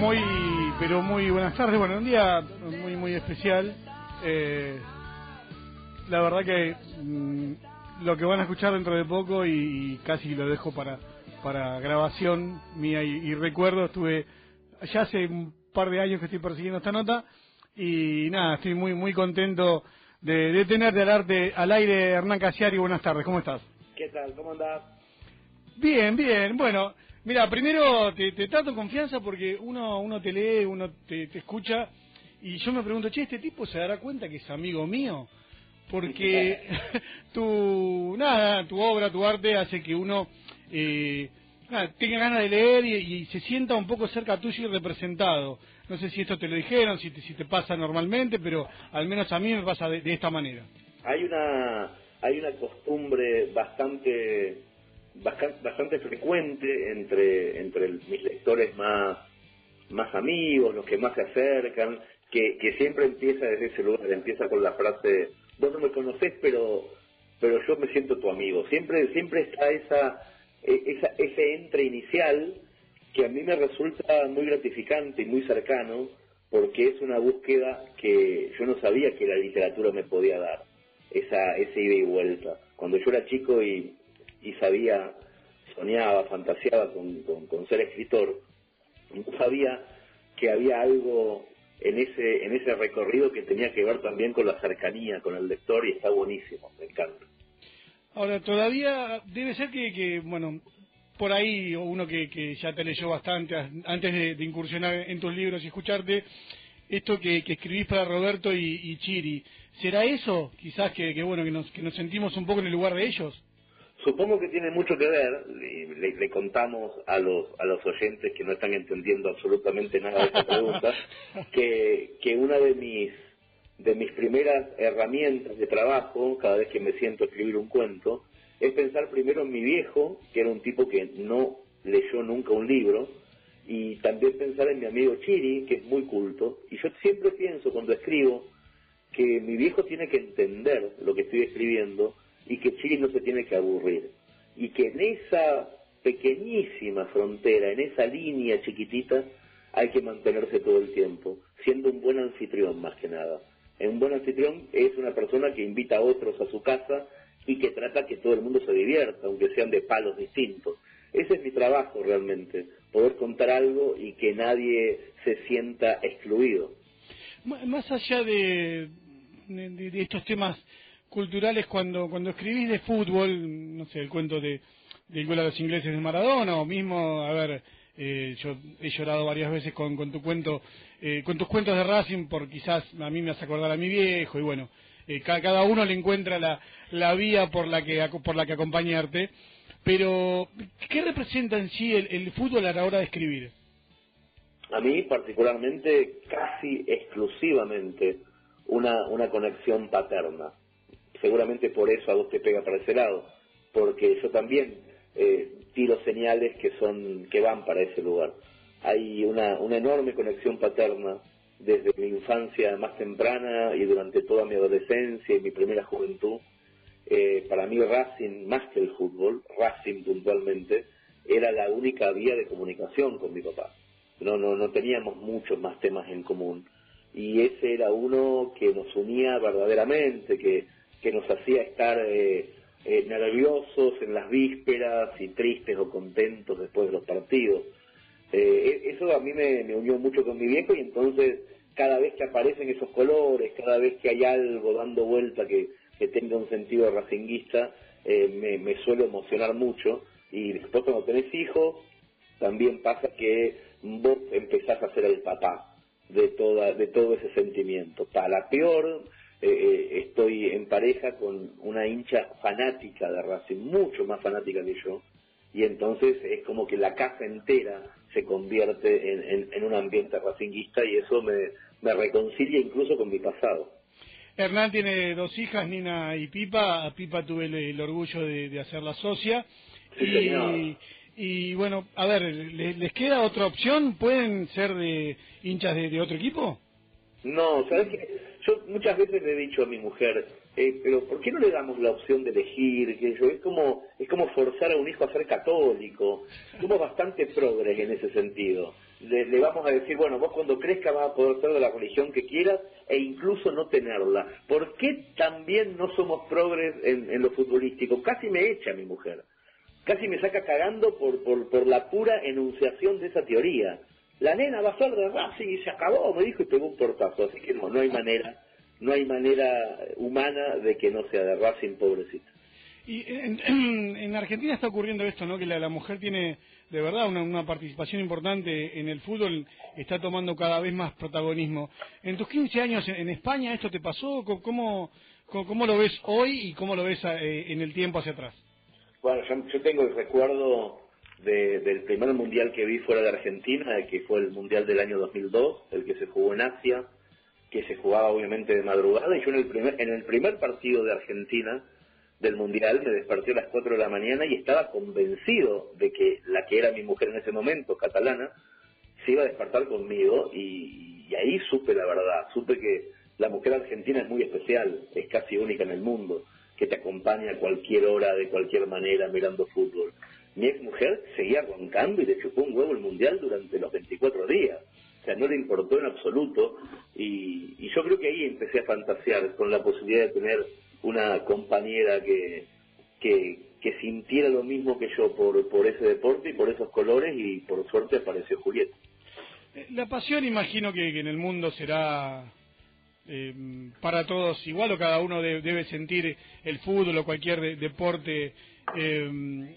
Muy, pero muy buenas tardes. Bueno, un día muy, muy especial. Eh, la verdad que mm, lo que van a escuchar dentro de poco y, casi lo dejo para, para grabación mía y, recuerdo, estuve ya hace un par de años que estoy persiguiendo esta nota y nada, estoy muy, muy contento de, de tenerte al, arte, al aire Hernán Casiari. Buenas tardes, ¿cómo estás? ¿Qué tal? ¿Cómo andás? Bien, bien. Bueno, mira, primero te, trato confianza porque uno uno te lee, uno te, escucha y yo me pregunto, che, ¿este tipo se dará cuenta que es amigo mío? Porque tu, nada, tu obra, tu arte hace que uno eh, tenga ganas de leer y, se sienta un poco cerca tuyo y representado. No sé si esto te lo dijeron, si te, si te pasa normalmente, pero al menos a mí me pasa de, de esta manera. Hay una, hay una costumbre bastante bastante frecuente entre, entre mis lectores más, más amigos, los que más se acercan, que, que siempre empieza desde ese lugar, empieza con la frase, vos no me conocés, pero, pero yo me siento tu amigo. Siempre, siempre está esa, e, esa, ese entre inicial que a mí me resulta muy gratificante y muy cercano, porque es una búsqueda que yo no sabía que la literatura me podía dar, esa, ese ida y vuelta. Cuando yo era chico y, y sabía, soñaba, fantaseaba con, con, ser escritor, sabía que había algo en ese, en ese recorrido que tenía que ver también con la cercanía, con el lector, y está buenísimo, me encanta. Ahora, todavía debe ser que, que bueno, por ahí uno que, que ya te leyó bastante antes de, incursionar en tus libros y escucharte, esto que, que escribís para Roberto y, Chiri, ¿será eso quizás que, que, bueno que nos, que nos sentimos un poco en el lugar de ellos? Supongo que tiene mucho que ver, le, le, contamos a los, a los oyentes que no están entendiendo absolutamente nada de esta pregunta, que, que una de mis, de mis primeras herramientas de trabajo, cada vez que me siento a escribir un cuento, es pensar primero en mi viejo, que era un tipo que no leyó nunca un libro, y también pensar en mi amigo Chiri, que es muy culto, y yo siempre pienso cuando escribo que mi viejo tiene que entender lo que estoy escribiendo, y que Chile no se tiene que aburrir. Y que en esa pequeñísima frontera, en esa línea chiquitita, hay que mantenerse todo el tiempo, siendo un buen anfitrión más que nada. Un buen anfitrión es una persona que invita a otros a su casa y que trata que todo el mundo se divierta, aunque sean de palos distintos. Ese es mi trabajo realmente, poder contar algo y que nadie se sienta excluido. Más allá de, de estos temas culturales cuando cuando escribís de fútbol, no sé, el cuento de del gol a los ingleses de Maradona o mismo, a ver, eh, yo he llorado varias veces con, con tu cuento, eh, con tus cuentos de Racing, por quizás a mí me hace acordar a mi viejo y bueno, eh, cada, uno le encuentra la, la vía por la que por la que acompañarte. Pero, ¿qué representa en sí el, el fútbol a la hora de escribir? A mí particularmente, casi exclusivamente, una, una conexión paterna seguramente por eso a vos te pega para ese lado, porque yo también eh, tiro señales que son que van para ese lugar. Hay una, una enorme conexión paterna desde mi infancia más temprana y durante toda mi adolescencia y mi primera juventud. Eh, para mí Racing, más que el fútbol, Racing puntualmente, era la única vía de comunicación con mi papá. No, no, no teníamos muchos más temas en común. Y ese era uno que nos unía verdaderamente, que que nos hacía estar eh, eh, nerviosos en las vísperas y tristes o contentos después de los partidos. Eh, e-, eso a mí me, unió mucho con mi viejo y entonces cada vez que aparecen esos colores, cada vez que hay algo dando vuelta que, tenga un sentido racinguista, me, me suelo emocionar mucho y después cuando tenés hijos también pasa que vos empezás a ser el papá de toda de todo ese sentimiento para la peor eh, eh, estoy en pareja con una hincha fanática de Racing, mucho más fanática que yo, y entonces es como que la casa entera se convierte en, un ambiente racinguista y eso me, me, reconcilia incluso con mi pasado. Hernán tiene dos hijas, Nina y Pipa. A Pipa tuve el, orgullo de, hacerla socia. y, y, bueno, a ver, ¿les, queda otra opción? ¿Pueden ser de hinchas de, de otro equipo? No, ¿sabes qué? Yo muchas veces le he dicho a mi mujer, eh, pero ¿por qué no le damos la opción de elegir? Que yo, es como es como forzar a un hijo a ser católico. Somos bastante progres en ese sentido. le, vamos a decir, bueno, vos cuando crezcas vas a poder ser de la religión que quieras e incluso no tenerla. ¿Por qué también no somos progres en, lo futbolístico? Casi me echa mi mujer. Casi me saca cagando por, por, por la pura enunciación de esa teoría. La nena va a ser de Racing y se acabó, me dijo y pegó un portazo. Así que no, no hay manera, no hay manera humana de que no sea de Racing, pobrecita. Y en, Argentina está ocurriendo esto, ¿no? Que la, mujer tiene de verdad una, participación importante en el fútbol, está tomando cada vez más protagonismo. En tus 15 años en, España, ¿esto te pasó? ¿Cómo, cómo, lo ves hoy y cómo lo ves eh, en el tiempo hacia atrás? Bueno, yo, tengo el recuerdo del primer mundial que vi fuera de Argentina, que fue el mundial del año 2002, el que se jugó en Asia, que se jugaba obviamente de madrugada, y yo en el primer, en el primer partido de Argentina del Mundial, me desperté a las 4 de la mañana y estaba convencido de que la que era mi mujer en ese momento, catalana, se iba a despertar conmigo y, ahí supe la verdad, supe que la mujer argentina es muy especial, es casi única en el mundo, que te acompaña a cualquier hora, de cualquier manera, mirando fútbol. Mi ex mujer seguía roncando y le chupó un huevo el Mundial durante los 24 días. O sea, no le importó en absoluto y, y yo creo que ahí empecé a fantasear con la posibilidad de tener una compañera que, que, sintiera lo mismo que yo por, por ese deporte y por esos colores y por suerte apareció Julieta. La pasión imagino que, en el mundo será eh, para todos igual o cada uno debe sentir el fútbol o cualquier deporte eh,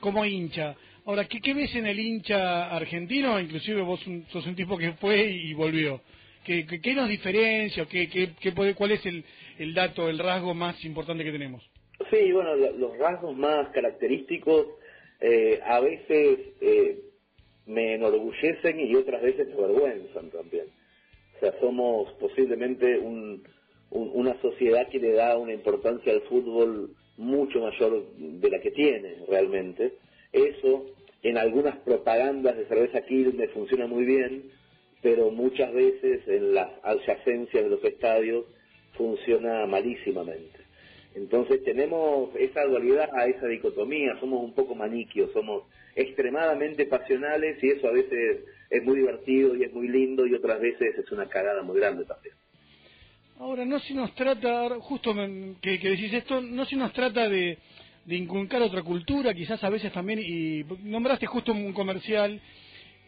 como hincha. Ahora, ¿qué, ¿qué, ves en el hincha argentino? Inclusive vos sos un tipo que fue y volvió. ¿Qué, qué, nos diferencia? ¿Qué, qué, ¿Cuál es el, el dato, el rasgo más importante que tenemos? Sí, bueno, los rasgos más característicos eh, a veces eh, me enorgullecen y otras veces me avergüenzan también. O sea, somos posiblemente un, una sociedad que le da una importancia al fútbol mucho mayor de la que tiene realmente. Eso en algunas propagandas de cerveza Quilmes funciona muy bien, pero muchas veces en las adyacencias de los estadios funciona malísimamente. Entonces tenemos esa dualidad, esa dicotomía, somos un poco maniquios, somos extremadamente pasionales y eso a veces es muy divertido y es muy lindo y otras veces es una cagada muy grande también. Ahora, no se nos trata, justo que, decís esto, no se nos trata de, de inculcar otra cultura, quizás a veces también, y nombraste justo un comercial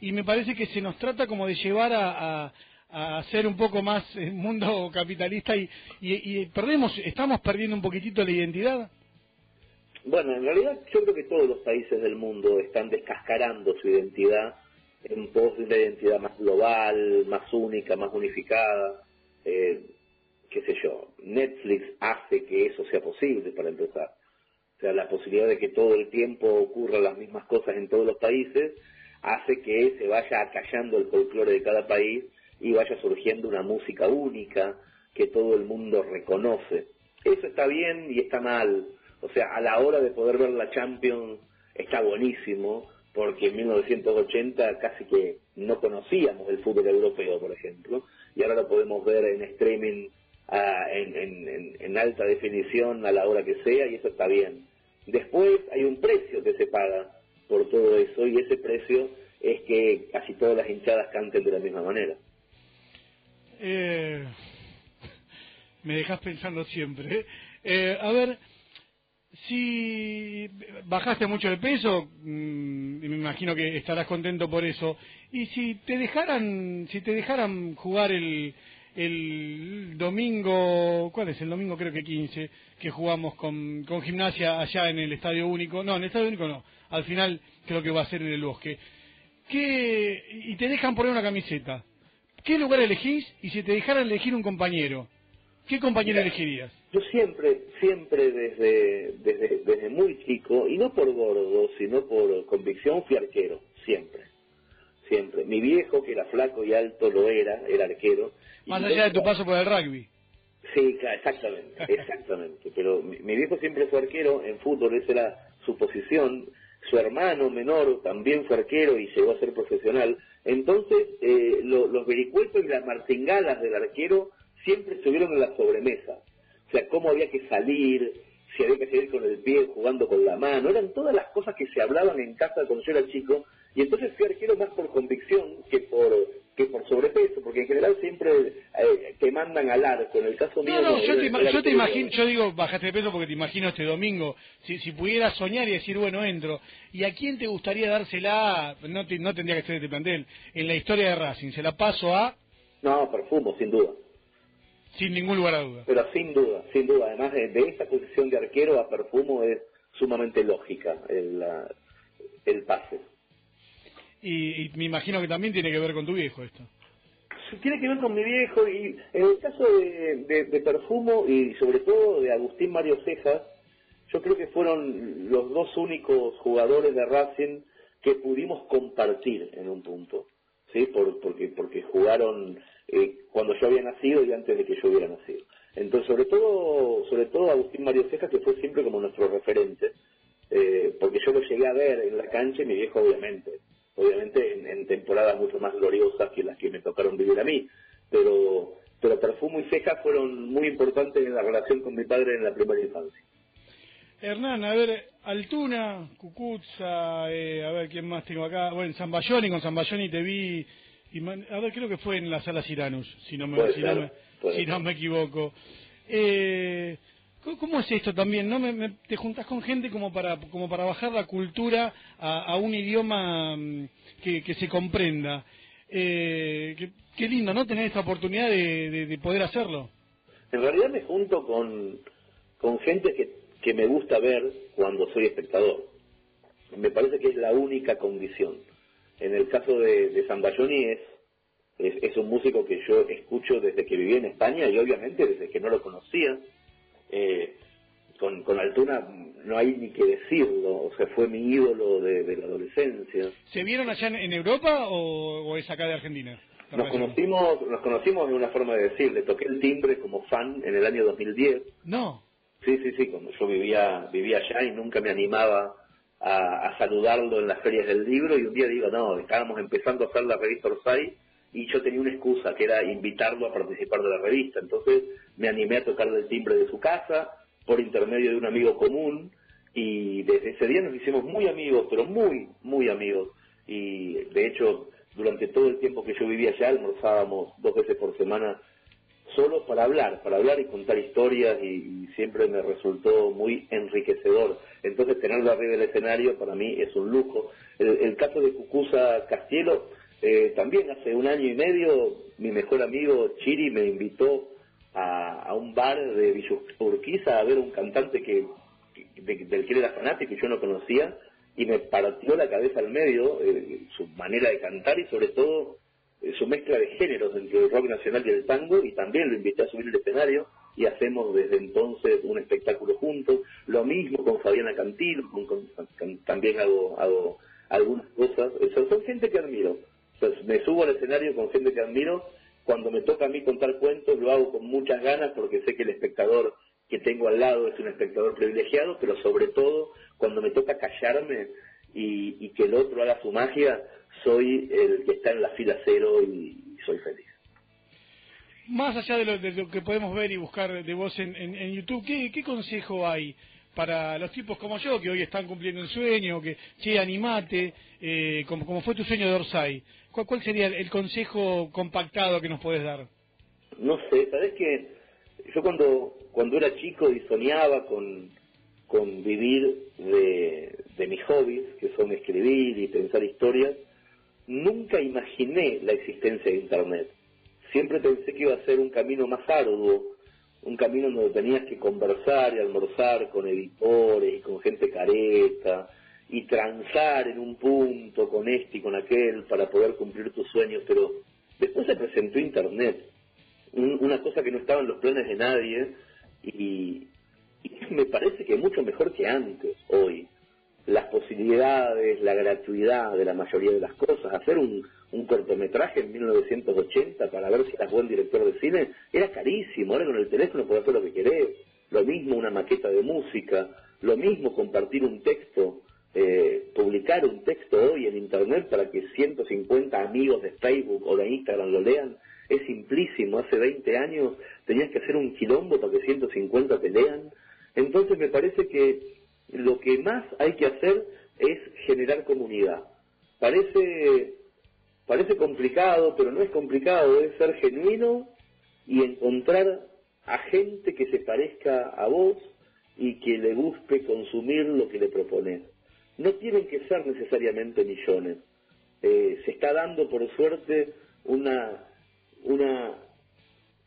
y me parece que se nos trata como de llevar a, a, ser un poco más mundo capitalista y, y, perdemos, estamos perdiendo un poquitito la identidad. Bueno, en realidad yo creo que todos los países del mundo están descascarando su identidad en pos de una identidad más global, más única, más unificada. Eh, qué sé yo, Netflix hace que eso sea posible para empezar. O sea, la posibilidad de que todo el tiempo ocurran las mismas cosas en todos los países hace que se vaya acallando el folclore de cada país y vaya surgiendo una música única que todo el mundo reconoce. Eso está bien y está mal. O sea, a la hora de poder ver la Champions está buenísimo, porque en 1980 casi que no conocíamos el fútbol europeo, por ejemplo, y ahora lo podemos ver en streaming ah, en alta definición a la hora que sea, y eso está bien. Después hay un precio que se paga por todo eso y ese precio es que casi todas las hinchadas canten de la misma manera. Eh, me dejas pensando siempre. ¿eh? Eh, a ver, si bajaste mucho de peso, mm, me imagino que estarás contento por eso. Y si te dejaran, si te dejaran jugar el, el domingo, ¿cuál es? El domingo creo que 15, que jugamos con, con gimnasia allá en el Estadio Único. No, en el Estadio Único no. Al final creo que va a ser en el bosque. ¿Qué, y te dejan poner una camiseta. ¿Qué lugar elegís? Y si te dejaran elegir un compañero, ¿qué compañero elegirías? Yo siempre, siempre desde, desde, desde muy chico, y no por gordo, sino por convicción, fui arquero, siempre. Siempre. Mi viejo, que era flaco y alto, lo era, era arquero. Más allá de tu paso por el rugby. Sí, exactamente, exactamente. Pero mi, mi, viejo siempre fue arquero en fútbol, esa era su posición su hermano menor también fue arquero y llegó a ser profesional. Entonces, eh, los vericuetos y las martingadas del arquero siempre estuvieron en la sobremesa. O sea, cómo había que salir, si había que salir con el pie jugando con la mano, eran todas las cosas que se hablaban en casa cuando yo era chico Y entonces fui arquero más por convicción que por que por sobrepeso, porque en general siempre eh, te mandan al arco. En el caso mío... No, no, yo, te, yo te imagino, yo digo, bajaste de peso porque te imagino este domingo, si, si pudieras soñar y decir, bueno, entro, ¿y a quién te gustaría dársela, no, no tendría que ser este plantel, en la historia de Racing? ¿Se la paso a...? No, Perfumo, sin duda. Sin ningún lugar a duda. Pero sin duda, sin duda. Además, de, de esta posición de arquero a Perfumo es sumamente lógica el, el pase. Y, me imagino que también tiene que ver con tu viejo esto. Tiene que ver con mi viejo y en el caso de, de, Perfumo y sobre todo de Agustín Mario Cejas, yo creo que fueron los dos únicos jugadores de Racing que pudimos compartir en un punto, ¿sí? Por, porque, porque jugaron eh, cuando yo había nacido y antes de que yo hubiera nacido. Entonces, sobre todo, sobre todo Agustín Mario Cejas, que fue siempre como nuestro referente, eh, porque yo lo llegué a ver en la cancha y mi viejo obviamente obviamente en, temporadas mucho más gloriosas que las que me tocaron vivir a mí, pero, pero Perfumo y Ceja fueron muy importantes en la relación con mi padre en la primera infancia. Hernán, a ver, Altuna, Cucuzza, eh, a ver quién más tengo acá, bueno, Zambayoni, con Zambayoni te vi, y a ver, creo que fue en la sala Ciranus, si no me, si no me, si no me equivoco. Eh, ¿Cómo es esto también? ¿No me, te juntas con gente como para como para bajar la cultura a, un idioma mm, que, se comprenda? Eh, qué, lindo, ¿no? Tener esta oportunidad de, poder hacerlo. En realidad me junto con, con gente que, que me gusta ver cuando soy espectador. Me parece que es la única condición. En el caso de, de Zambayoni es, es, es un músico que yo escucho desde que vivía en España y obviamente desde que no lo conocía eh, con, con Altuna no hay ni que decirlo, o sea, fue mi ídolo de, la adolescencia. ¿Se vieron allá en, Europa o, es acá de Argentina? Nos conocimos, nos conocimos de una forma de decir, le toqué el timbre como fan en el año 2010. No. Sí, sí, sí, cuando yo vivía, vivía allá y nunca me animaba a, saludarlo en las ferias del libro y un día digo, no, estábamos empezando a hacer la revista Orsay y yo tenía una excusa que era invitarlo a participar de la revista. Entonces me animé a tocarle el timbre de su casa por intermedio de un amigo común y desde ese día nos hicimos muy amigos, pero muy, muy amigos. Y de hecho, durante todo el tiempo que yo vivía allá, almorzábamos dos veces por semana solo para hablar, para hablar y contar historias y, siempre me resultó muy enriquecedor. Entonces tenerlo arriba del escenario para mí es un lujo. El, el caso de Cucusa Castielo, eh, también hace un año y medio mi mejor amigo Chiri me invitó a, un bar de Villa Urquiza a ver un cantante que, del que era fanático y yo no conocía y me partió la cabeza al medio eh, su manera de cantar y sobre todo eh, su mezcla de géneros entre el rock nacional y el tango y también lo invité a subir el escenario y hacemos desde entonces un espectáculo juntos. Lo mismo con Fabiana Cantil, también hago, hago algunas cosas. son gente que admiro pues me subo al escenario con gente que admiro. Cuando me toca a mí contar cuentos, lo hago con muchas ganas porque sé que el espectador que tengo al lado es un espectador privilegiado, pero sobre todo cuando me toca callarme y, que el otro haga su magia, soy el que está en la fila cero y, soy feliz. Más allá de lo, que podemos ver y buscar de vos en, en, YouTube, ¿qué, ¿qué consejo hay para los tipos como yo, que hoy están cumpliendo un sueño, que, che, animate, eh, como, fue tu sueño de Orsay, ¿cuál, cuál sería el, consejo compactado que nos puedes dar? No sé, sabes que yo cuando, cuando era chico y soñaba con, con vivir de mis hobbies, que son escribir y pensar historias, nunca imaginé la existencia de Internet. Siempre pensé que iba a ser un camino más arduo, un camino donde tenías que conversar y almorzar con editores y con gente careta y transar en un punto con este y con aquel para poder cumplir tus sueños, pero después se presentó Internet, una cosa que no estaba en los planes de nadie y, y me parece que mucho mejor que antes, hoy las posibilidades, la gratuidad de la mayoría de las cosas. Hacer un, un cortometraje en 1980 para ver si eras buen director de cine era carísimo. Ahora con el teléfono puedes hacer lo que querés. Lo mismo una maqueta de música, lo mismo compartir un texto, eh, publicar un texto hoy en Internet para que 150 amigos de Facebook o de Instagram lo lean. Es simplísimo. Hace 20 años tenías que hacer un quilombo para que 150 te lean. Entonces me parece que lo que más hay que hacer es generar comunidad. Parece, parece complicado, pero no es complicado, es ser genuino y encontrar a gente que se parezca a vos y que le guste consumir lo que le propones. No tienen que ser necesariamente millones. Eh, se está dando, por suerte, una, una,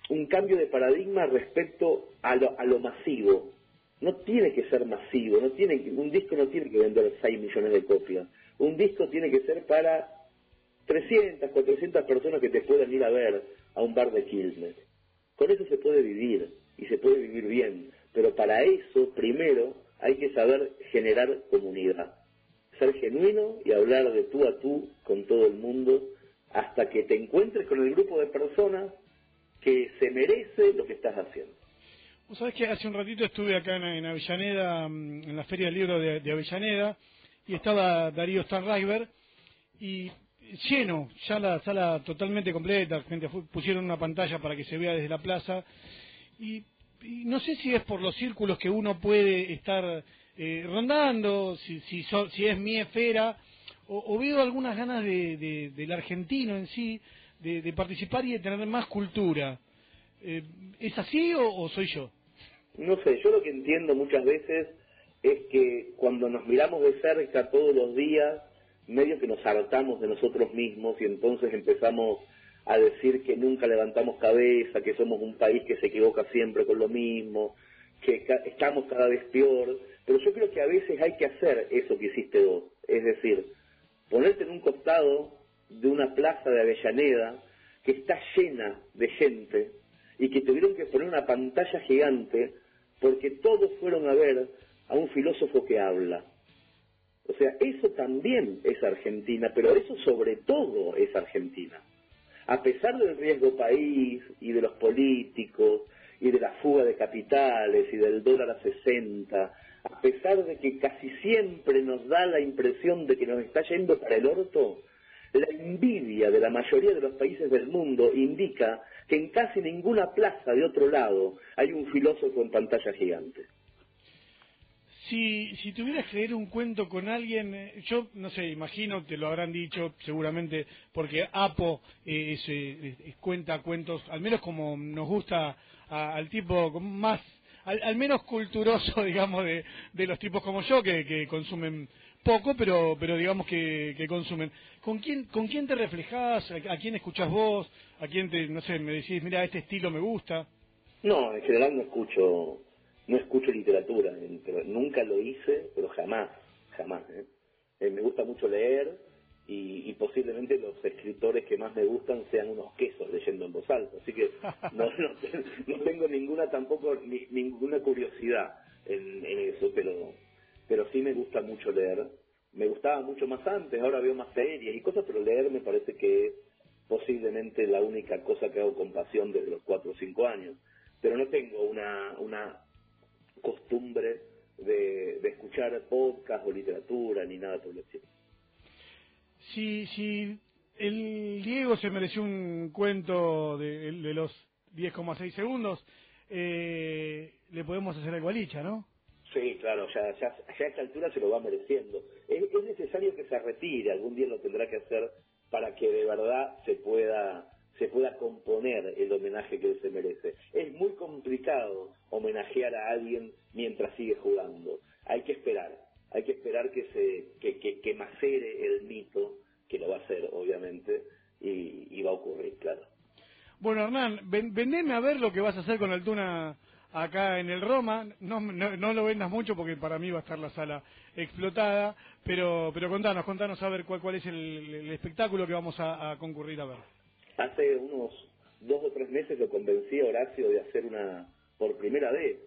un cambio de paradigma respecto a lo, a lo masivo. No tiene que ser masivo, no tiene un disco no tiene que vender 6 millones de copias. Un disco tiene que ser para 300, 400 personas que te puedan ir a ver a un bar de Quilmes. Con eso se puede vivir y se puede vivir bien, pero para eso primero hay que saber generar comunidad, ser genuino y hablar de tú a tú con todo el mundo hasta que te encuentres con el grupo de personas que se merece lo que estás haciendo. Vos sabés que hace un ratito estuve acá en, Avellaneda, mm, en la Feria del Libro de, Avellaneda, y estaba Darío Starriver, y lleno, ya la sala totalmente completa, gente pusieron una pantalla para que se vea desde la plaza y, no sé si es por los círculos que uno puede estar eh, rondando, si, si, si, es mi esfera, o, veo algunas ganas de, del argentino en sí de, participar y de tener más cultura. Eh, ¿Es así o soy yo? No sé, yo lo que entiendo muchas veces es que cuando nos miramos de cerca todos los días, medio que nos hartamos de nosotros mismos y entonces empezamos a decir que nunca levantamos cabeza, que somos un país que se equivoca siempre con lo mismo, que estamos cada vez peor, pero yo creo que a veces hay que hacer eso que hiciste vos, es decir, ponerte en un costado de una plaza de Avellaneda que está llena de gente y que tuvieron que poner una pantalla gigante porque todos fueron a ver a un filósofo que habla. O sea, eso también es Argentina, pero eso sobre todo es Argentina. A pesar del riesgo país y de los políticos y de la fuga de capitales y del dólar a 60, a pesar de que casi siempre nos da la impresión de que nos está yendo para el orto, la envidia de la mayoría de los países del mundo indica que en casi ninguna plaza de otro lado hay un filósofo en pantalla gigante. Si, si tuvieras que leer un cuento con alguien, eh, yo no sé, imagino, te lo habrán dicho seguramente, porque Apo eh, eh, cuenta cuentos, al menos como nos gusta al tipo más, al, menos culturoso, digamos, de, los tipos como yo, que, que consumen poco, pero, pero digamos que, que consumen. ¿Con quién, ¿Con quién te reflejás? ¿A, quién escuchás vos? ¿A quién te, no sé, me decís, mira, este estilo me gusta? No, en general no escucho no escucho literatura, pero nunca lo hice, pero jamás, jamás. ¿eh? Eh, me gusta mucho leer y, posiblemente los escritores que más me gustan sean unos quesos leyendo en voz alta, así que no, no, tengo ninguna tampoco ninguna curiosidad en, eso, pero pero sí me gusta mucho leer. Me gustaba mucho más antes, ahora veo más series y cosas, pero leer me parece que es posiblemente la única cosa que hago con pasión desde los cuatro o cinco años. Pero no tengo una, una costumbre de, escuchar podcast o literatura ni nada por el estilo. Si, si el Diego se mereció un cuento de, de los 10,6 segundos, eh, le podemos hacer algo a Licha, ¿no? Sí, claro, ya, ya, ya, a esta altura se lo va mereciendo. Es, es necesario que se retire, algún día lo tendrá que hacer para que de verdad se pueda se pueda componer el homenaje que se merece. Es muy complicado homenajear a alguien mientras sigue jugando. Hay que esperar, hay que esperar que se que, que, macere el mito, que lo va a hacer obviamente, y, va a ocurrir, claro. Bueno, Hernán, ven, a ver lo que vas a hacer con el Tuna acá en el Roma. No, no, lo vendas mucho porque para mí va a estar la sala explotada, pero, pero contanos, contanos a ver cuál, cuál es el, espectáculo que vamos a concurrir a ver. Hace unos dos o tres meses lo convencí a Horacio de hacer una, por primera vez,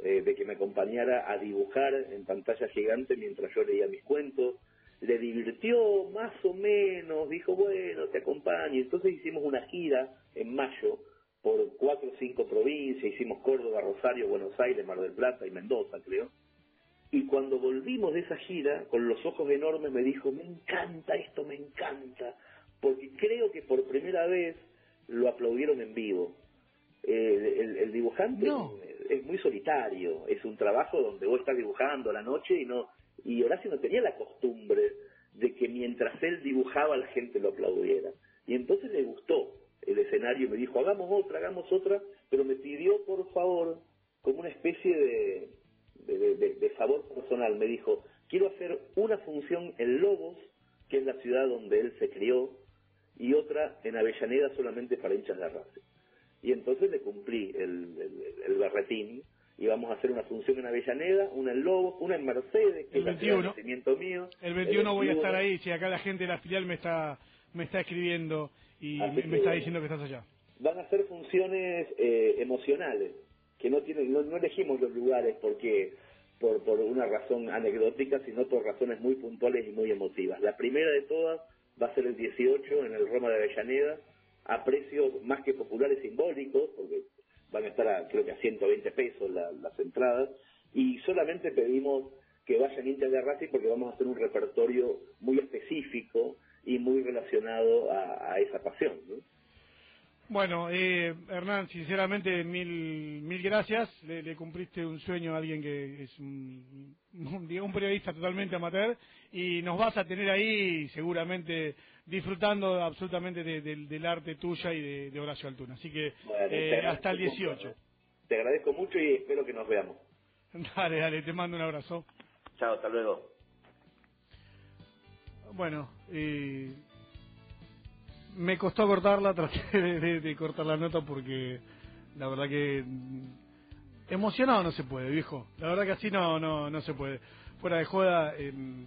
eh, de que me acompañara a dibujar en pantalla gigante mientras yo leía mis cuentos. Le divirtió más o menos, dijo, bueno, te acompaño. Entonces hicimos una gira en mayo por cuatro o cinco provincias, hicimos Córdoba, Rosario, Buenos Aires, Mar del Plata y Mendoza, creo. Y cuando volvimos de esa gira, con los ojos enormes, me dijo, me encanta esto, me encanta porque creo que por primera vez lo aplaudieron en vivo. el, dibujante es muy solitario, es un trabajo donde vos estás dibujando a la noche y no y Horacio no tenía la costumbre de que mientras él dibujaba la gente lo aplaudiera. Y entonces le gustó el escenario y me dijo, hagamos otra, hagamos otra, pero me pidió por favor, como una especie de, de, sabor personal, me dijo, quiero hacer una función en Lobos, que es la ciudad donde él se crió, y otra en Avellaneda solamente para hinchas de raza. Y entonces le cumplí el, el, berretín, y vamos a hacer una función en Avellaneda, una en Lobos, una en Mercedes, que el 21, es mío. El 21, voy a estar ahí, si acá la gente de la filial me está, me está escribiendo y me, está diciendo que estás allá. Van a ser funciones eh, emocionales, que no tienen, no, elegimos los lugares porque por, por una razón anecdótica, sino por razones muy puntuales y muy emotivas. La primera de todas va a ser el 18 en el Roma de Avellaneda, a precios más que populares simbólicos, porque van a estar a, creo que a 120 pesos las entradas, y solamente pedimos que vayan hinchas de Racing porque vamos a hacer un repertorio muy específico y muy relacionado a, esa pasión. Bueno, eh, Hernán, sinceramente mil mil gracias. Le, cumpliste un sueño a alguien que es un, un, periodista totalmente amateur y nos vas a tener ahí seguramente disfrutando absolutamente del arte tuya y de, Horacio Altuna. Así que eh, hasta el 18. Te agradezco mucho y espero que nos veamos. Dale, dale, te mando un abrazo. Chao, hasta luego. Bueno, eh, me costó cortarla, traté de, cortar la nota porque la verdad que mm, emocionado no se puede, viejo. La verdad que así no no no se puede. Fuera de joda, em,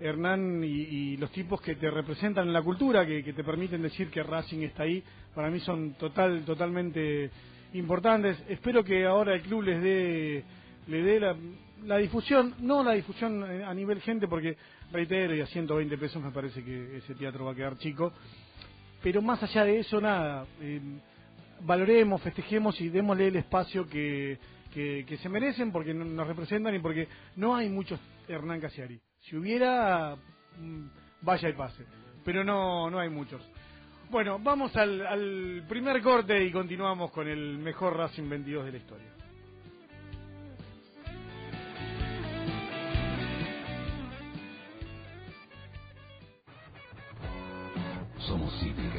Hernán y, los tipos que te representan en la cultura, que, te permiten decir que Racing está ahí, para mí son total totalmente importantes. Espero que ahora el club les dé le dé la, la difusión, no la difusión a nivel gente, porque reitero, y a 120 pesos me parece que ese teatro va a quedar chico, pero más allá de eso, nada, eh, valoremos, festejemos y démosle el espacio que, que, se merecen porque nos representan y porque no hay muchos Hernán Casiari. Si hubiera, mm, vaya y pase, pero no, no hay muchos. Bueno, vamos al, al primer corte y continuamos con el mejor Racing 22 de la historia.